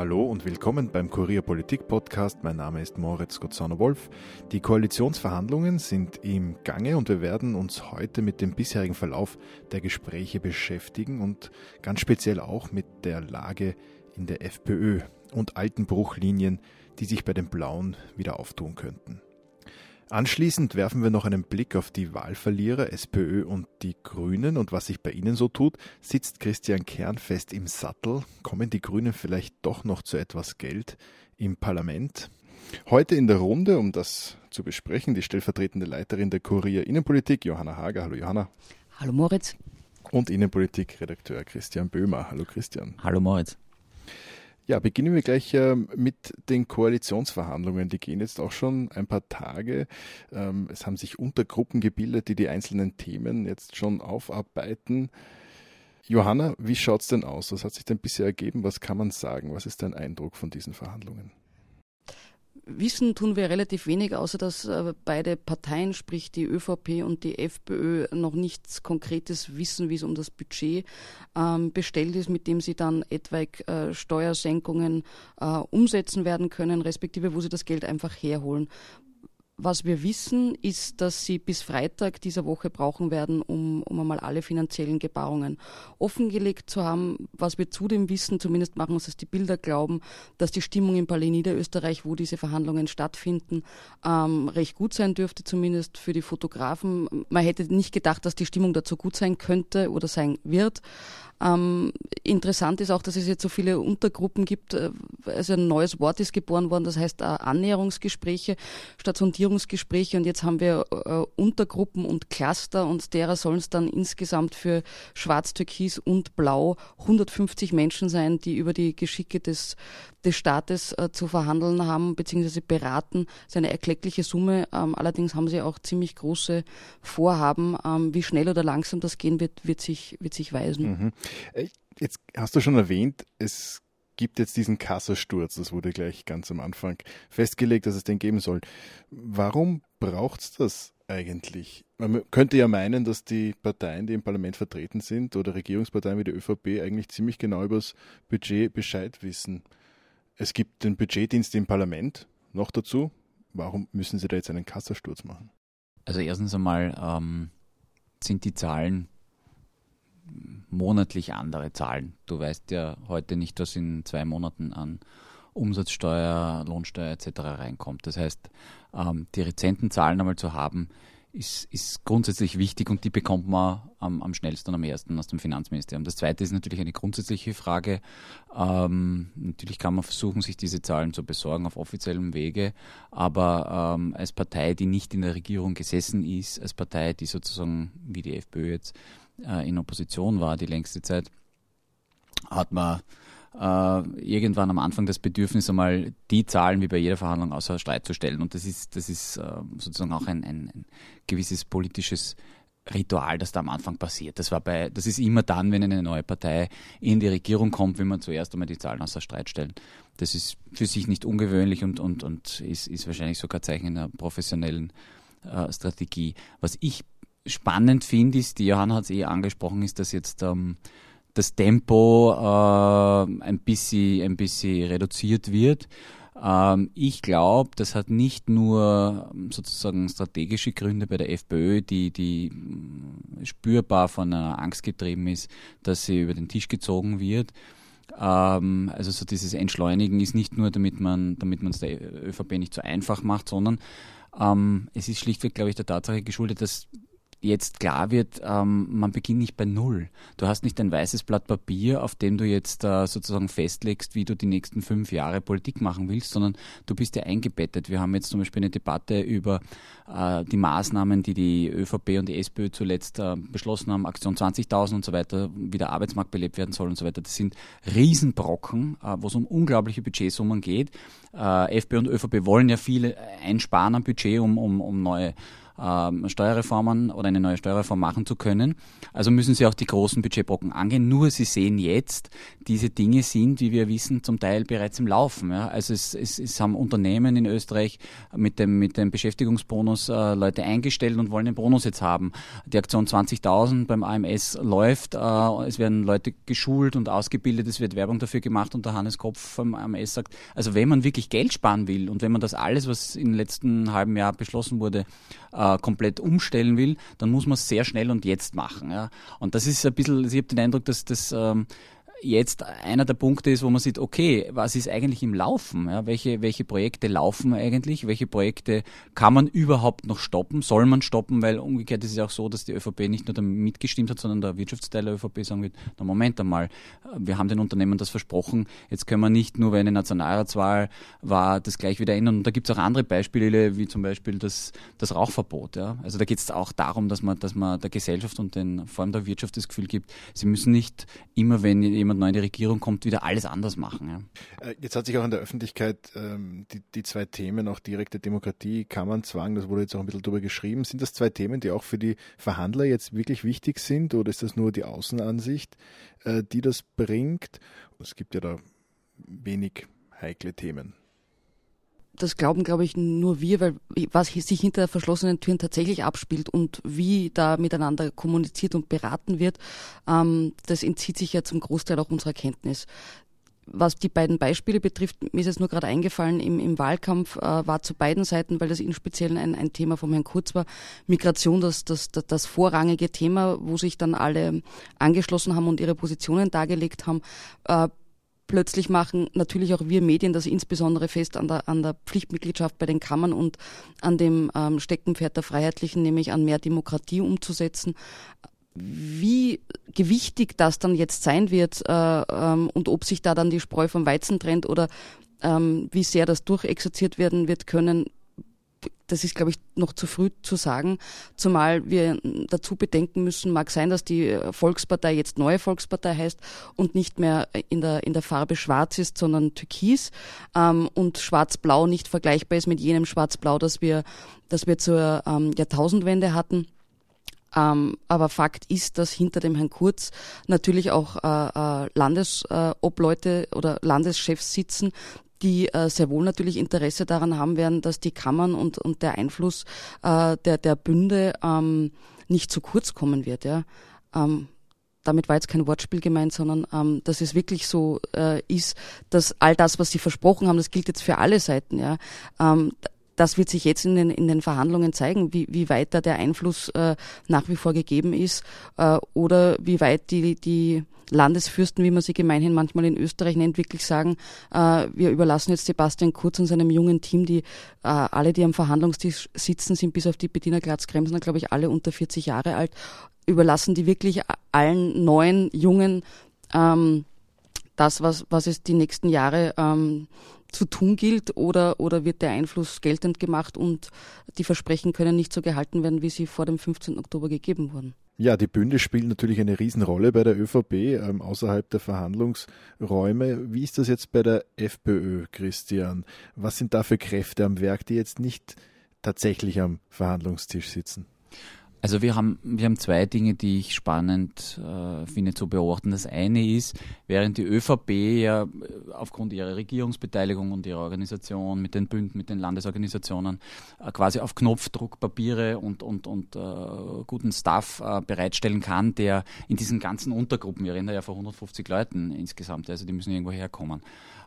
Hallo und willkommen beim Kurier Politik Podcast. Mein Name ist Moritz Gotzano-Wolf. Die Koalitionsverhandlungen sind im Gange und wir werden uns heute mit dem bisherigen Verlauf der Gespräche beschäftigen und ganz speziell auch mit der Lage in der FPÖ und alten Bruchlinien, die sich bei den Blauen wieder auftun könnten. Anschließend werfen wir noch einen Blick auf die Wahlverlierer SPÖ und die Grünen und was sich bei ihnen so tut. Sitzt Christian Kern fest im Sattel? Kommen die Grünen vielleicht doch noch zu etwas Geld im Parlament? Heute in der Runde, um das zu besprechen, die stellvertretende Leiterin der Kurier Innenpolitik, Johanna Hager. Hallo Johanna. Hallo Moritz. Und Innenpolitik-Redakteur Christian Böhmer. Hallo Christian. Hallo Moritz. Ja, beginnen wir gleich äh, mit den Koalitionsverhandlungen. Die gehen jetzt auch schon ein paar Tage. Ähm, es haben sich Untergruppen gebildet, die die einzelnen Themen jetzt schon aufarbeiten. Johanna, wie schaut es denn aus? Was hat sich denn bisher ergeben? Was kann man sagen? Was ist dein Eindruck von diesen Verhandlungen? Wissen tun wir relativ wenig, außer dass äh, beide Parteien, sprich die ÖVP und die FPÖ, noch nichts Konkretes wissen, wie es um das Budget ähm, bestellt ist, mit dem sie dann etwaig äh, Steuersenkungen äh, umsetzen werden können, respektive wo sie das Geld einfach herholen. Was wir wissen, ist, dass sie bis Freitag dieser Woche brauchen werden, um, um einmal alle finanziellen Gebarungen offengelegt zu haben. Was wir zudem wissen, zumindest machen uns das die Bilder glauben, dass die Stimmung im Palais Niederösterreich, wo diese Verhandlungen stattfinden, ähm, recht gut sein dürfte, zumindest für die Fotografen. Man hätte nicht gedacht, dass die Stimmung dazu gut sein könnte oder sein wird. Ähm, interessant ist auch, dass es jetzt so viele Untergruppen gibt. Äh, also ein neues Wort ist geboren worden, das heißt äh, Annäherungsgespräche statt Sondierungsgespräche. Und jetzt haben wir äh, Untergruppen und Cluster und derer sollen es dann insgesamt für Schwarz, Türkis und Blau 150 Menschen sein, die über die Geschicke des, des Staates äh, zu verhandeln haben bzw. beraten. Das ist eine erkleckliche Summe. Ähm, allerdings haben sie auch ziemlich große Vorhaben. Ähm, wie schnell oder langsam das gehen wird, wird sich, wird sich weisen. Mhm. Äh, jetzt hast du schon erwähnt, es gibt jetzt diesen Kassasturz. Das wurde gleich ganz am Anfang festgelegt, dass es den geben soll. Warum braucht es das eigentlich? Man könnte ja meinen, dass die Parteien, die im Parlament vertreten sind, oder Regierungsparteien wie die ÖVP eigentlich ziemlich genau über das Budget Bescheid wissen. Es gibt den Budgetdienst im Parlament noch dazu. Warum müssen Sie da jetzt einen Kassasturz machen? Also erstens einmal ähm, sind die Zahlen monatlich andere Zahlen. Du weißt ja heute nicht, was in zwei Monaten an Umsatzsteuer, Lohnsteuer etc. reinkommt. Das heißt, ähm, die rezenten Zahlen einmal zu haben, ist, ist grundsätzlich wichtig und die bekommt man am, am schnellsten und am ersten aus dem Finanzministerium. Das zweite ist natürlich eine grundsätzliche Frage. Ähm, natürlich kann man versuchen, sich diese Zahlen zu besorgen auf offiziellem Wege, aber ähm, als Partei, die nicht in der Regierung gesessen ist, als Partei, die sozusagen wie die FPÖ jetzt äh, in Opposition war die längste Zeit, hat man äh, irgendwann am Anfang das Bedürfnis, einmal die Zahlen wie bei jeder Verhandlung außer Streit zu stellen. Und das ist, das ist äh, sozusagen auch ein, ein, ein gewisses politisches Ritual, das da am Anfang passiert. Das war bei, das ist immer dann, wenn eine neue Partei in die Regierung kommt, wenn man zuerst einmal die Zahlen außer Streit stellen. Das ist für sich nicht ungewöhnlich und, und, und ist, ist wahrscheinlich sogar Zeichen einer professionellen äh, Strategie. Was ich spannend finde, ist, die Johanna hat es eh angesprochen, ist, dass jetzt ähm, das Tempo äh, ein, bisschen, ein bisschen reduziert wird. Ähm, ich glaube, das hat nicht nur ähm, sozusagen strategische Gründe bei der FPÖ, die, die mm, spürbar von einer Angst getrieben ist, dass sie über den Tisch gezogen wird. Ähm, also so dieses Entschleunigen ist nicht nur, damit man damit man es der ÖVP nicht so einfach macht, sondern ähm, es ist schlichtweg, glaube ich, der Tatsache geschuldet, dass jetzt klar wird, ähm, man beginnt nicht bei Null. Du hast nicht ein weißes Blatt Papier, auf dem du jetzt äh, sozusagen festlegst, wie du die nächsten fünf Jahre Politik machen willst, sondern du bist ja eingebettet. Wir haben jetzt zum Beispiel eine Debatte über äh, die Maßnahmen, die die ÖVP und die SPÖ zuletzt äh, beschlossen haben, Aktion 20.000 und so weiter, wie der Arbeitsmarkt belebt werden soll und so weiter. Das sind Riesenbrocken, äh, wo es um unglaubliche Budgetsummen geht. Äh, FPÖ und ÖVP wollen ja viele einsparen am Budget, um, um, um neue ähm, Steuerreformen oder eine neue Steuerreform machen zu können. Also müssen sie auch die großen Budgetbrocken angehen. Nur sie sehen jetzt, diese Dinge sind, wie wir wissen, zum Teil bereits im Laufen. Ja. Also es, es, es haben Unternehmen in Österreich mit dem, mit dem Beschäftigungsbonus äh, Leute eingestellt und wollen den Bonus jetzt haben. Die Aktion 20.000 beim AMS läuft. Äh, es werden Leute geschult und ausgebildet. Es wird Werbung dafür gemacht und der Hannes Kopf vom AMS sagt, also wenn man wirklich Geld sparen will und wenn man das alles, was im letzten halben Jahr beschlossen wurde, äh, komplett umstellen will, dann muss man es sehr schnell und jetzt machen. Ja. Und das ist ein bisschen, ich habe den Eindruck, dass das ähm, jetzt einer der Punkte ist, wo man sieht, okay, was ist eigentlich im Laufen? Ja, welche, welche Projekte laufen eigentlich? Welche Projekte kann man überhaupt noch stoppen? Soll man stoppen? Weil umgekehrt ist es auch so, dass die ÖVP nicht nur damit mitgestimmt hat, sondern der Wirtschaftsteil der ÖVP sagen wird, na Moment einmal, wir haben den Unternehmen das versprochen, jetzt können wir nicht nur, weil eine Nationalratswahl war, das gleich wieder ändern. Und da gibt es auch andere Beispiele, wie zum Beispiel das, das Rauchverbot. Ja? Also da geht es auch darum, dass man, dass man der Gesellschaft und den, vor allem der Wirtschaft das Gefühl gibt, sie müssen nicht immer, wenn jemand jemand neu in die Regierung kommt, wieder alles anders machen. Ja. Äh, jetzt hat sich auch in der Öffentlichkeit ähm, die, die zwei Themen, auch direkte Demokratie, Kammernzwang, das wurde jetzt auch ein bisschen drüber geschrieben. Sind das zwei Themen, die auch für die Verhandler jetzt wirklich wichtig sind oder ist das nur die Außenansicht, äh, die das bringt? Es gibt ja da wenig heikle Themen das glauben, glaube ich, nur wir, weil was sich hinter verschlossenen Türen tatsächlich abspielt und wie da miteinander kommuniziert und beraten wird, ähm, das entzieht sich ja zum Großteil auch unserer Kenntnis. Was die beiden Beispiele betrifft, mir ist es nur gerade eingefallen, im, im Wahlkampf äh, war zu beiden Seiten, weil das in Speziellen ein, ein Thema vom Herrn Kurz war, Migration das, das, das, das vorrangige Thema, wo sich dann alle angeschlossen haben und ihre Positionen dargelegt haben. Äh, plötzlich machen natürlich auch wir Medien das insbesondere fest an der, an der Pflichtmitgliedschaft bei den Kammern und an dem ähm, Steckenpferd der Freiheitlichen, nämlich an mehr Demokratie umzusetzen. Wie gewichtig das dann jetzt sein wird äh, ähm, und ob sich da dann die Spreu vom Weizen trennt oder ähm, wie sehr das durchexerziert werden wird können, das ist, glaube ich, noch zu früh zu sagen, zumal wir dazu bedenken müssen, mag sein, dass die Volkspartei jetzt neue Volkspartei heißt und nicht mehr in der, in der Farbe schwarz ist, sondern türkis ähm, und schwarz-blau nicht vergleichbar ist mit jenem schwarz-blau, das wir, das wir zur ähm, Jahrtausendwende hatten. Ähm, aber Fakt ist, dass hinter dem Herrn Kurz natürlich auch äh, äh, Landesobleute oder Landeschefs sitzen, die äh, sehr wohl natürlich Interesse daran haben werden, dass die Kammern und, und der Einfluss äh, der, der Bünde ähm, nicht zu kurz kommen wird. Ja. Ähm, damit war jetzt kein Wortspiel gemeint, sondern ähm, dass es wirklich so äh, ist, dass all das, was sie versprochen haben, das gilt jetzt für alle Seiten. Ja. Ähm, das wird sich jetzt in den, in den Verhandlungen zeigen, wie, wie weit da der Einfluss äh, nach wie vor gegeben ist äh, oder wie weit die, die Landesfürsten, wie man sie gemeinhin manchmal in Österreich nennt, wirklich sagen, äh, wir überlassen jetzt Sebastian Kurz und seinem jungen Team, die äh, alle, die am Verhandlungstisch sitzen, sind bis auf die Bettina Glatz-Kremsner, glaube ich, alle unter 40 Jahre alt, überlassen die wirklich allen neuen, jungen ähm, das, was, was es die nächsten Jahre ähm, zu tun gilt oder, oder wird der Einfluss geltend gemacht und die Versprechen können nicht so gehalten werden, wie sie vor dem 15. Oktober gegeben wurden? Ja, die Bünde spielen natürlich eine Riesenrolle bei der ÖVP ähm, außerhalb der Verhandlungsräume. Wie ist das jetzt bei der FPÖ, Christian? Was sind da für Kräfte am Werk, die jetzt nicht tatsächlich am Verhandlungstisch sitzen? Also wir haben, wir haben zwei Dinge, die ich spannend äh, finde zu beobachten. Das eine ist, während die ÖVP ja äh, aufgrund ihrer Regierungsbeteiligung und ihrer Organisation mit den Bünden, mit den Landesorganisationen äh, quasi auf Knopfdruck Papiere und, und, und äh, guten Staff äh, bereitstellen kann, der in diesen ganzen Untergruppen, wir reden da ja von 150 Leuten insgesamt, also die müssen irgendwo herkommen,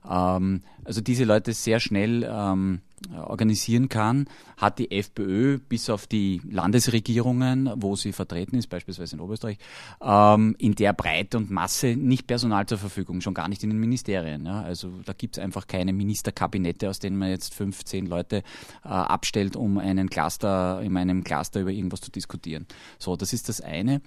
ähm, also diese Leute sehr schnell ähm, organisieren kann, hat die FPÖ bis auf die Landesregierungen, wo sie vertreten ist, beispielsweise in Oberösterreich, ähm, in der Breite und Masse nicht Personal zur Verfügung, schon gar nicht in den Ministerien. Ja. Also da gibt es einfach keine Ministerkabinette, aus denen man jetzt fünf, zehn Leute äh, abstellt, um einen Cluster, in einem Cluster über irgendwas zu diskutieren. So, das ist das eine.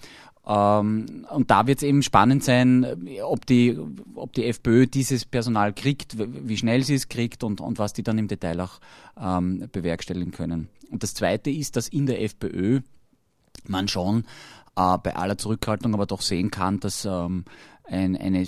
Ähm, und da wird es eben spannend sein, ob die, ob die FPÖ dieses Personal kriegt, wie schnell sie es kriegt und, und was die dann im Detail auch ähm, bewerkstelligen können. Und das Zweite ist, dass in der FPÖ man schon äh, bei aller Zurückhaltung aber doch sehen kann, dass ähm, ein, eine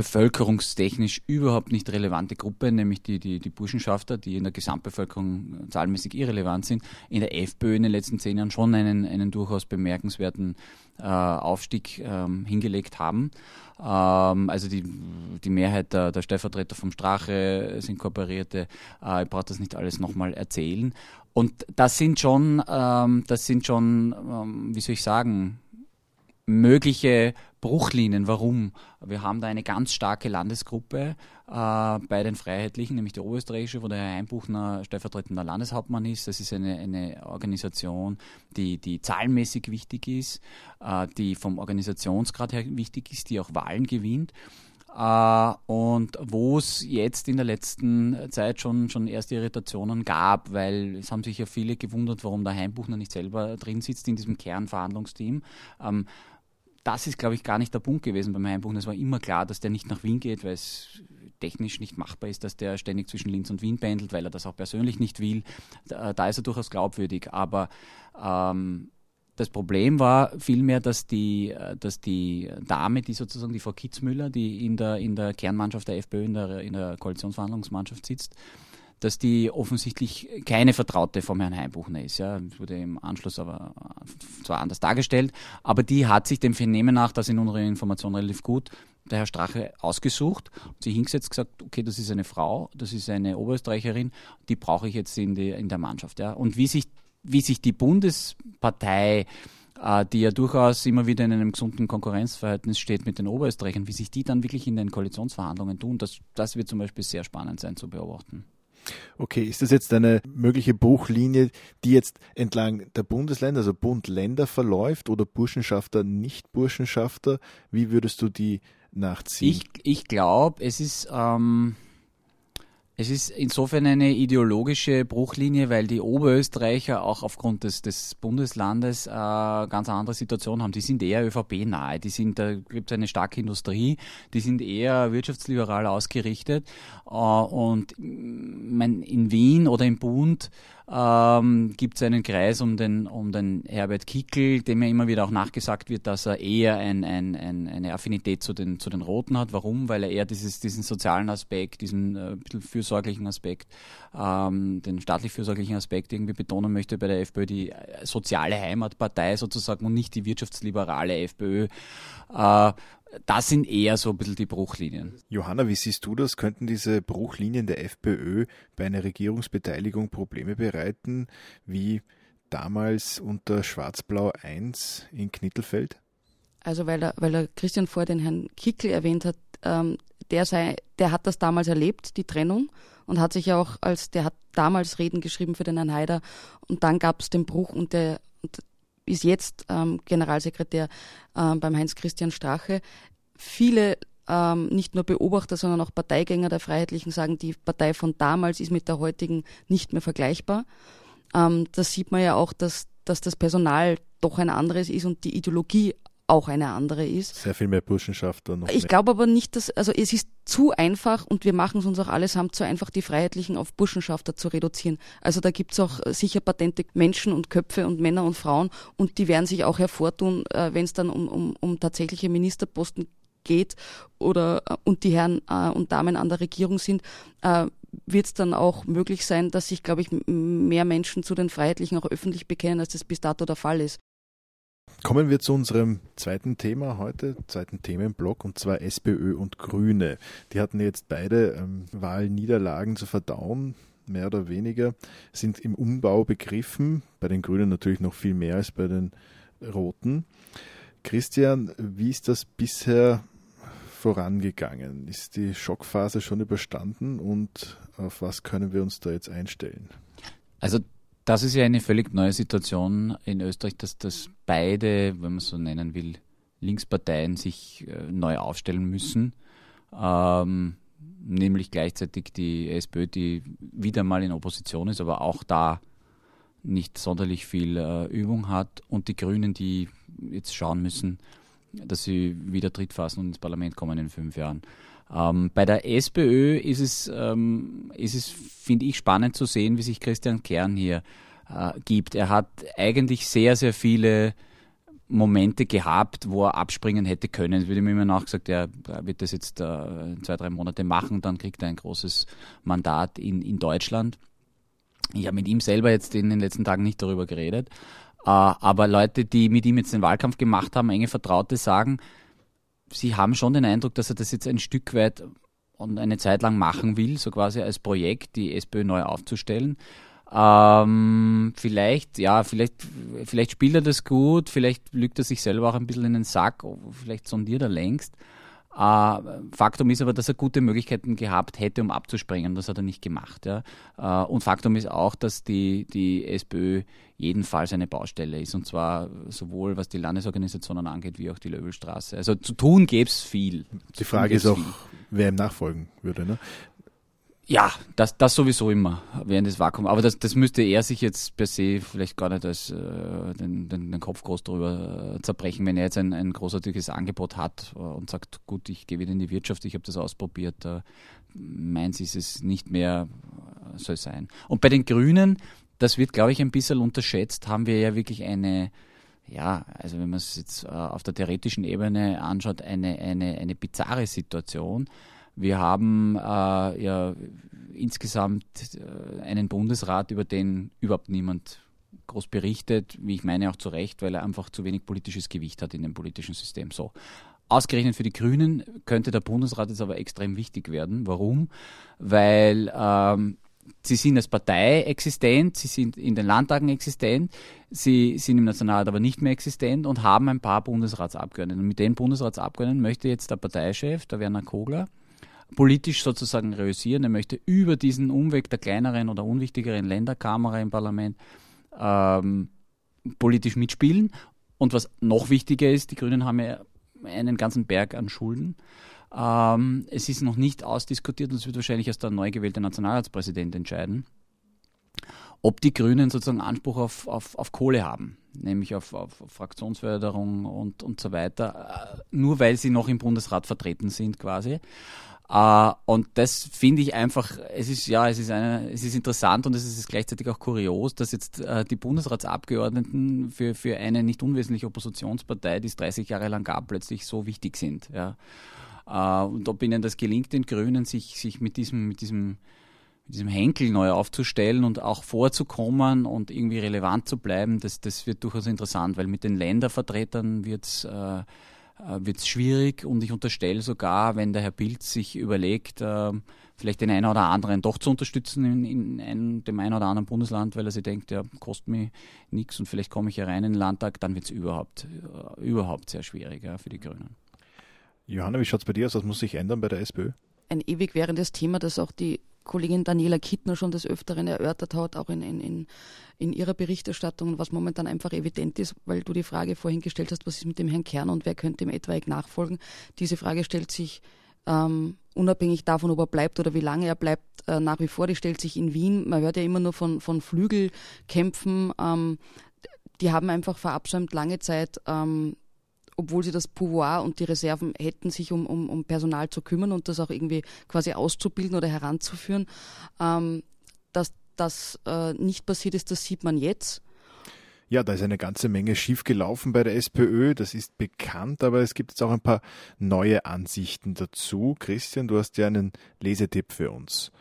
bevölkerungstechnisch überhaupt nicht relevante Gruppe, nämlich die, die, die Burschenschafter, die in der Gesamtbevölkerung zahlenmäßig irrelevant sind, in der FPÖ in den letzten zehn Jahren schon einen, einen durchaus bemerkenswerten äh, Aufstieg ähm, hingelegt haben. Ähm, also die, die Mehrheit der, der Stellvertreter vom Strache sind Kooperierte. Äh, ich brauche das nicht alles nochmal erzählen. Und das sind schon, ähm, das sind schon, ähm, wie soll ich sagen, mögliche Bruchlinien. Warum? Wir haben da eine ganz starke Landesgruppe äh, bei den Freiheitlichen, nämlich die Oberösterreichische, wo der Herr Einbuchner stellvertretender Landeshauptmann ist. Das ist eine, eine Organisation, die, die zahlenmäßig wichtig ist, äh, die vom Organisationsgrad her wichtig ist, die auch Wahlen gewinnt. Uh, und wo es jetzt in der letzten Zeit schon, schon erste Irritationen gab, weil es haben sich ja viele gewundert, warum der Heimbuchner nicht selber drin sitzt in diesem Kernverhandlungsteam. Um, das ist, glaube ich, gar nicht der Punkt gewesen beim Heimbuchner. Es war immer klar, dass der nicht nach Wien geht, weil es technisch nicht machbar ist, dass der ständig zwischen Linz und Wien pendelt, weil er das auch persönlich nicht will. Da, da ist er durchaus glaubwürdig. Aber ähm, das Problem war vielmehr, dass die, dass die Dame, die sozusagen die Frau Kitzmüller, die in der, in der Kernmannschaft der FPÖ, in der, in der Koalitionsverhandlungsmannschaft sitzt, dass die offensichtlich keine Vertraute vom Herrn Heimbuchner ist. Ja, wurde im Anschluss aber zwar anders dargestellt, aber die hat sich dem Vernehmen nach, das in unserer Information relativ gut, der Herr Strache ausgesucht, sie hingesetzt, gesagt, okay, das ist eine Frau, das ist eine Oberösterreicherin, die brauche ich jetzt in, die, in der Mannschaft. Ja. Und wie sich wie sich die Bundespartei äh, die ja durchaus immer wieder in einem gesunden Konkurrenzverhältnis steht mit den Oberösterreichern, wie sich die dann wirklich in den Koalitionsverhandlungen tun, das, das wird zum Beispiel sehr spannend sein zu beobachten. Okay, ist das jetzt eine mögliche Bruchlinie, die jetzt entlang der Bundesländer, also Bund-Länder verläuft oder Burschenschafter, Nicht-Burschenschafter? Wie würdest du die nachziehen? Ich, ich glaube, es ist. Ähm es ist insofern eine ideologische Bruchlinie, weil die Oberösterreicher auch aufgrund des, des Bundeslandes äh, ganz andere Situation haben. Die sind eher ÖVP-nahe, die sind, da gibt es eine starke Industrie, die sind eher wirtschaftsliberal ausgerichtet. Äh, und mein, in Wien oder im Bund ähm, gibt es einen Kreis um den, um den Herbert Kickel, dem ja immer wieder auch nachgesagt wird, dass er eher ein, ein, ein, eine Affinität zu den, zu den Roten hat. Warum? Weil er eher dieses, diesen sozialen Aspekt, diesen äh, fürsorglichen Aspekt, ähm, den staatlich fürsorglichen Aspekt irgendwie betonen möchte bei der FPÖ, die äh, soziale Heimatpartei sozusagen und nicht die wirtschaftsliberale FPÖ. Äh, das sind eher so ein bisschen die Bruchlinien. Johanna, wie siehst du das? Könnten diese Bruchlinien der FPÖ bei einer Regierungsbeteiligung Probleme bereiten, wie damals unter Schwarz-Blau 1 in Knittelfeld? Also weil er, weil er Christian vor den Herrn Kickel erwähnt hat, ähm, der, sei, der hat das damals erlebt, die Trennung, und hat sich ja auch als, der hat damals Reden geschrieben für den Herrn Haider und dann gab es den Bruch und der, und ist jetzt ähm, Generalsekretär ähm, beim Heinz-Christian Strache. Viele ähm, nicht nur Beobachter, sondern auch Parteigänger der Freiheitlichen sagen, die Partei von damals ist mit der heutigen nicht mehr vergleichbar. Ähm, das sieht man ja auch, dass, dass das Personal doch ein anderes ist und die Ideologie auch eine andere ist. Sehr viel mehr Burschenschafter noch. Ich glaube aber nicht, dass, also es ist zu einfach und wir machen es uns auch allesamt zu einfach, die Freiheitlichen auf Burschenschafter zu reduzieren. Also da gibt es auch äh, sicher patente Menschen und Köpfe und Männer und Frauen und die werden sich auch hervortun, äh, wenn es dann um, um, um tatsächliche Ministerposten geht oder äh, und die Herren und Damen an der Regierung sind, wird es dann auch möglich sein, dass sich, glaube ich, mehr Menschen zu den Freiheitlichen auch öffentlich bekennen, als das bis dato der Fall ist. Kommen wir zu unserem zweiten Thema heute, zweiten Themenblock, und zwar SPÖ und Grüne. Die hatten jetzt beide ähm, Wahlniederlagen zu verdauen, mehr oder weniger, sind im Umbau begriffen, bei den Grünen natürlich noch viel mehr als bei den Roten. Christian, wie ist das bisher vorangegangen? Ist die Schockphase schon überstanden und auf was können wir uns da jetzt einstellen? Also das ist ja eine völlig neue Situation in Österreich, dass, dass beide, wenn man so nennen will, Linksparteien sich äh, neu aufstellen müssen. Ähm, nämlich gleichzeitig die SPÖ, die wieder mal in Opposition ist, aber auch da nicht sonderlich viel äh, Übung hat und die Grünen, die jetzt schauen müssen, dass sie wieder Tritt fassen und ins Parlament kommen in fünf Jahren. Ähm, bei der SPÖ ist es, ähm, ist es finde ich, spannend zu sehen, wie sich Christian Kern hier äh, gibt. Er hat eigentlich sehr, sehr viele Momente gehabt, wo er abspringen hätte können. Es wird ihm immer nachgesagt, er wird das jetzt äh, zwei, drei Monate machen, dann kriegt er ein großes Mandat in, in Deutschland. Ich habe mit ihm selber jetzt in den letzten Tagen nicht darüber geredet, äh, aber Leute, die mit ihm jetzt den Wahlkampf gemacht haben, enge Vertraute, sagen, sie haben schon den Eindruck, dass er das jetzt ein Stück weit und eine Zeit lang machen will, so quasi als Projekt, die SPÖ neu aufzustellen. Ähm, vielleicht, ja, vielleicht, vielleicht spielt er das gut, vielleicht lügt er sich selber auch ein bisschen in den Sack, vielleicht sondiert er längst. Äh, Faktum ist aber, dass er gute Möglichkeiten gehabt hätte, um abzuspringen. Das hat er nicht gemacht. Ja. Äh, und Faktum ist auch, dass die, die SPÖ jedenfalls eine Baustelle ist. Und zwar sowohl was die Landesorganisationen angeht, wie auch die Löwelstraße. Also zu tun gäbe es viel. Die Frage ist auch, viel. wer ihm nachfolgen würde. Ne? Ja, das, das sowieso immer während des Vakuums. Aber das, das müsste er sich jetzt per se vielleicht gar nicht als äh, den, den, den Kopf groß darüber äh, zerbrechen, wenn er jetzt ein, ein großartiges Angebot hat äh, und sagt, gut, ich gehe wieder in die Wirtschaft, ich habe das ausprobiert. Äh, meins ist es nicht mehr, äh, soll sein. Und bei den Grünen, das wird, glaube ich, ein bisschen unterschätzt, haben wir ja wirklich eine, ja, also wenn man es jetzt auf der theoretischen Ebene anschaut, eine, eine, eine bizarre Situation wir haben äh, ja insgesamt äh, einen Bundesrat, über den überhaupt niemand groß berichtet, wie ich meine auch zu Recht, weil er einfach zu wenig politisches Gewicht hat in dem politischen System. So. Ausgerechnet für die Grünen könnte der Bundesrat jetzt aber extrem wichtig werden. Warum? Weil ähm, sie sind als Partei existent, sie sind in den Landtagen existent, sie sind im Nationalrat aber nicht mehr existent und haben ein paar Bundesratsabgeordnete. Und mit den Bundesratsabgeordneten möchte jetzt der Parteichef, der Werner Kogler, politisch sozusagen reüssieren. Er möchte über diesen Umweg der kleineren oder unwichtigeren Länderkamera im Parlament ähm, politisch mitspielen. Und was noch wichtiger ist, die Grünen haben ja einen ganzen Berg an Schulden. Ähm, es ist noch nicht ausdiskutiert und es wird wahrscheinlich erst der neu gewählte Nationalratspräsident entscheiden, ob die Grünen sozusagen Anspruch auf, auf, auf Kohle haben, nämlich auf, auf, Fraktionsförderung und, und so weiter, äh, nur weil sie noch im Bundesrat vertreten sind quasi. Uh, und das finde ich einfach, es ist ja, es ist eine, es ist interessant und es ist gleichzeitig auch kurios, dass jetzt uh, die Bundesratsabgeordneten für, für eine nicht unwesentliche Oppositionspartei, die es 30 Jahre lang gab, plötzlich so wichtig sind. Ja. Und ob ihnen das gelingt, den Grünen, sich, sich mit diesem, mit diesem, diesem Henkel neu aufzustellen und auch vorzukommen und irgendwie relevant zu bleiben, das, das wird durchaus interessant, weil mit den Ländervertretern wird es äh, wird es schwierig und ich unterstelle sogar, wenn der Herr Pilz sich überlegt, äh, vielleicht den einen oder anderen doch zu unterstützen in, in ein, dem einen oder anderen Bundesland, weil er sich denkt, ja, kostet mir nichts und vielleicht komme ich hier rein in den Landtag, dann wird es überhaupt, äh, überhaupt sehr schwierig ja, für die Grünen. Johanna, wie schaut es bei dir aus? Was muss sich ändern bei der SPÖ? Ein ewig währendes Thema, das auch die Kollegin Daniela Kittner schon des Öfteren erörtert hat, auch in, in, in ihrer Berichterstattung, was momentan einfach evident ist, weil du die Frage vorhin gestellt hast, was ist mit dem Herrn Kern und wer könnte ihm etwaig nachfolgen. Diese Frage stellt sich ähm, unabhängig davon, ob er bleibt oder wie lange er bleibt, äh, nach wie vor. Die stellt sich in Wien. Man hört ja immer nur von, von Flügelkämpfen. Ähm, die haben einfach verabsäumt lange Zeit ähm, obwohl sie das Pouvoir und die Reserven hätten, sich um, um, um Personal zu kümmern und das auch irgendwie quasi auszubilden oder heranzuführen. Ähm, dass das äh, nicht passiert ist, das sieht man jetzt. Ja, da ist eine ganze Menge schiefgelaufen bei der SPÖ, das ist bekannt, aber es gibt jetzt auch ein paar neue Ansichten dazu. Christian, du hast ja einen Lesetipp für uns.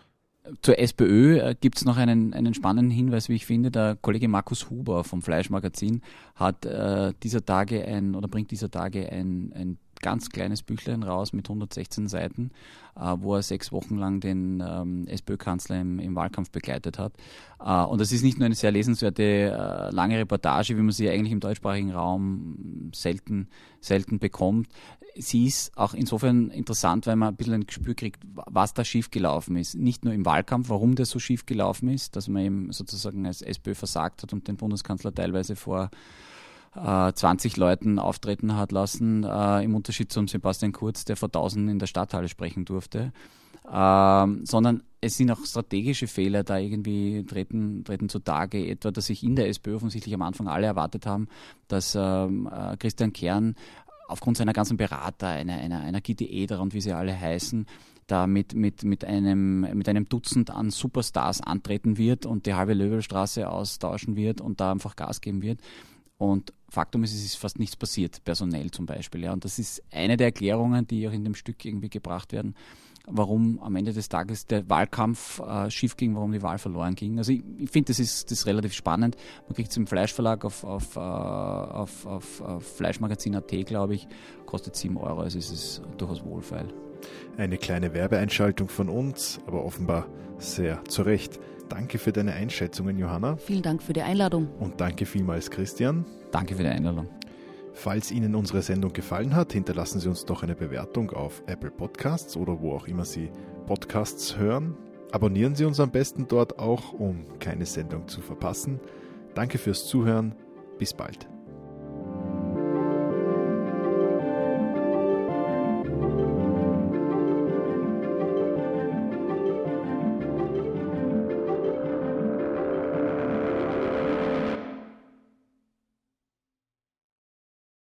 Zur SPÖ äh, gibt es noch einen, einen spannenden Hinweis, wie ich finde. Der Kollege Markus Huber vom Fleischmagazin hat äh, dieser Tage ein oder bringt dieser Tage ein, ein ganz kleines Büchlein raus mit 116 Seiten, äh, wo er sechs Wochen lang den ähm, SPÖ-Kanzler im, im, Wahlkampf begleitet hat. Äh, und das ist nicht nur eine sehr lesenswerte äh, lange Reportage, wie man sie eigentlich im deutschsprachigen Raum selten, selten bekommt. Sie ist auch insofern interessant, weil man ein bisschen ein Gespür kriegt, was da schiefgelaufen ist. Nicht nur im Wahlkampf, warum der so schiefgelaufen ist, dass man eben sozusagen als SPÖ versagt hat und den Bundeskanzler teilweise vor 20 äh, Leuten auftreten hat lassen, äh, im Unterschied zum Sebastian Kurz, der vor 1000 in der Stadthalle sprechen durfte. Ähm, sondern es sind auch strategische Fehler da irgendwie treten, treten zutage, etwa, dass sich in der SPÖ offensichtlich am Anfang alle erwartet haben, dass ähm, äh, Christian Kern aufgrund seiner ganzen Berater, einer, einer, einer Gitte Eder und wie sie alle heißen, da mit, mit, mit, einem, mit einem Dutzend an Superstars antreten wird und die halbe Löwelstraße austauschen wird und da einfach Gas geben wird. Und Faktum ist, es ist fast nichts passiert, personell zum Beispiel. Ja. Und das ist eine der Erklärungen, die auch in dem Stück irgendwie gebracht werden, warum am Ende des Tages der Wahlkampf äh, schief ging, warum die Wahl verloren ging. Also ich, ich finde, das ist, das ist relativ spannend. Man kriegt es im Fleischverlag auf, auf, äh, auf, auf, auf Fleischmagazin.at, glaube ich, kostet 7 Euro, also es ist durchaus wohlfeil. Eine kleine Werbeeinschaltung von uns, aber offenbar sehr zu Recht. Danke für deine Einschätzungen, Johanna. Vielen Dank für die Einladung. Und danke vielmals, Christian. Danke für die Einladung. Falls Ihnen unsere Sendung gefallen hat, hinterlassen Sie uns doch eine Bewertung auf Apple Podcasts oder wo auch immer Sie Podcasts hören. Abonnieren Sie uns am besten dort auch, um keine Sendung zu verpassen. Danke fürs Zuhören. Bis bald.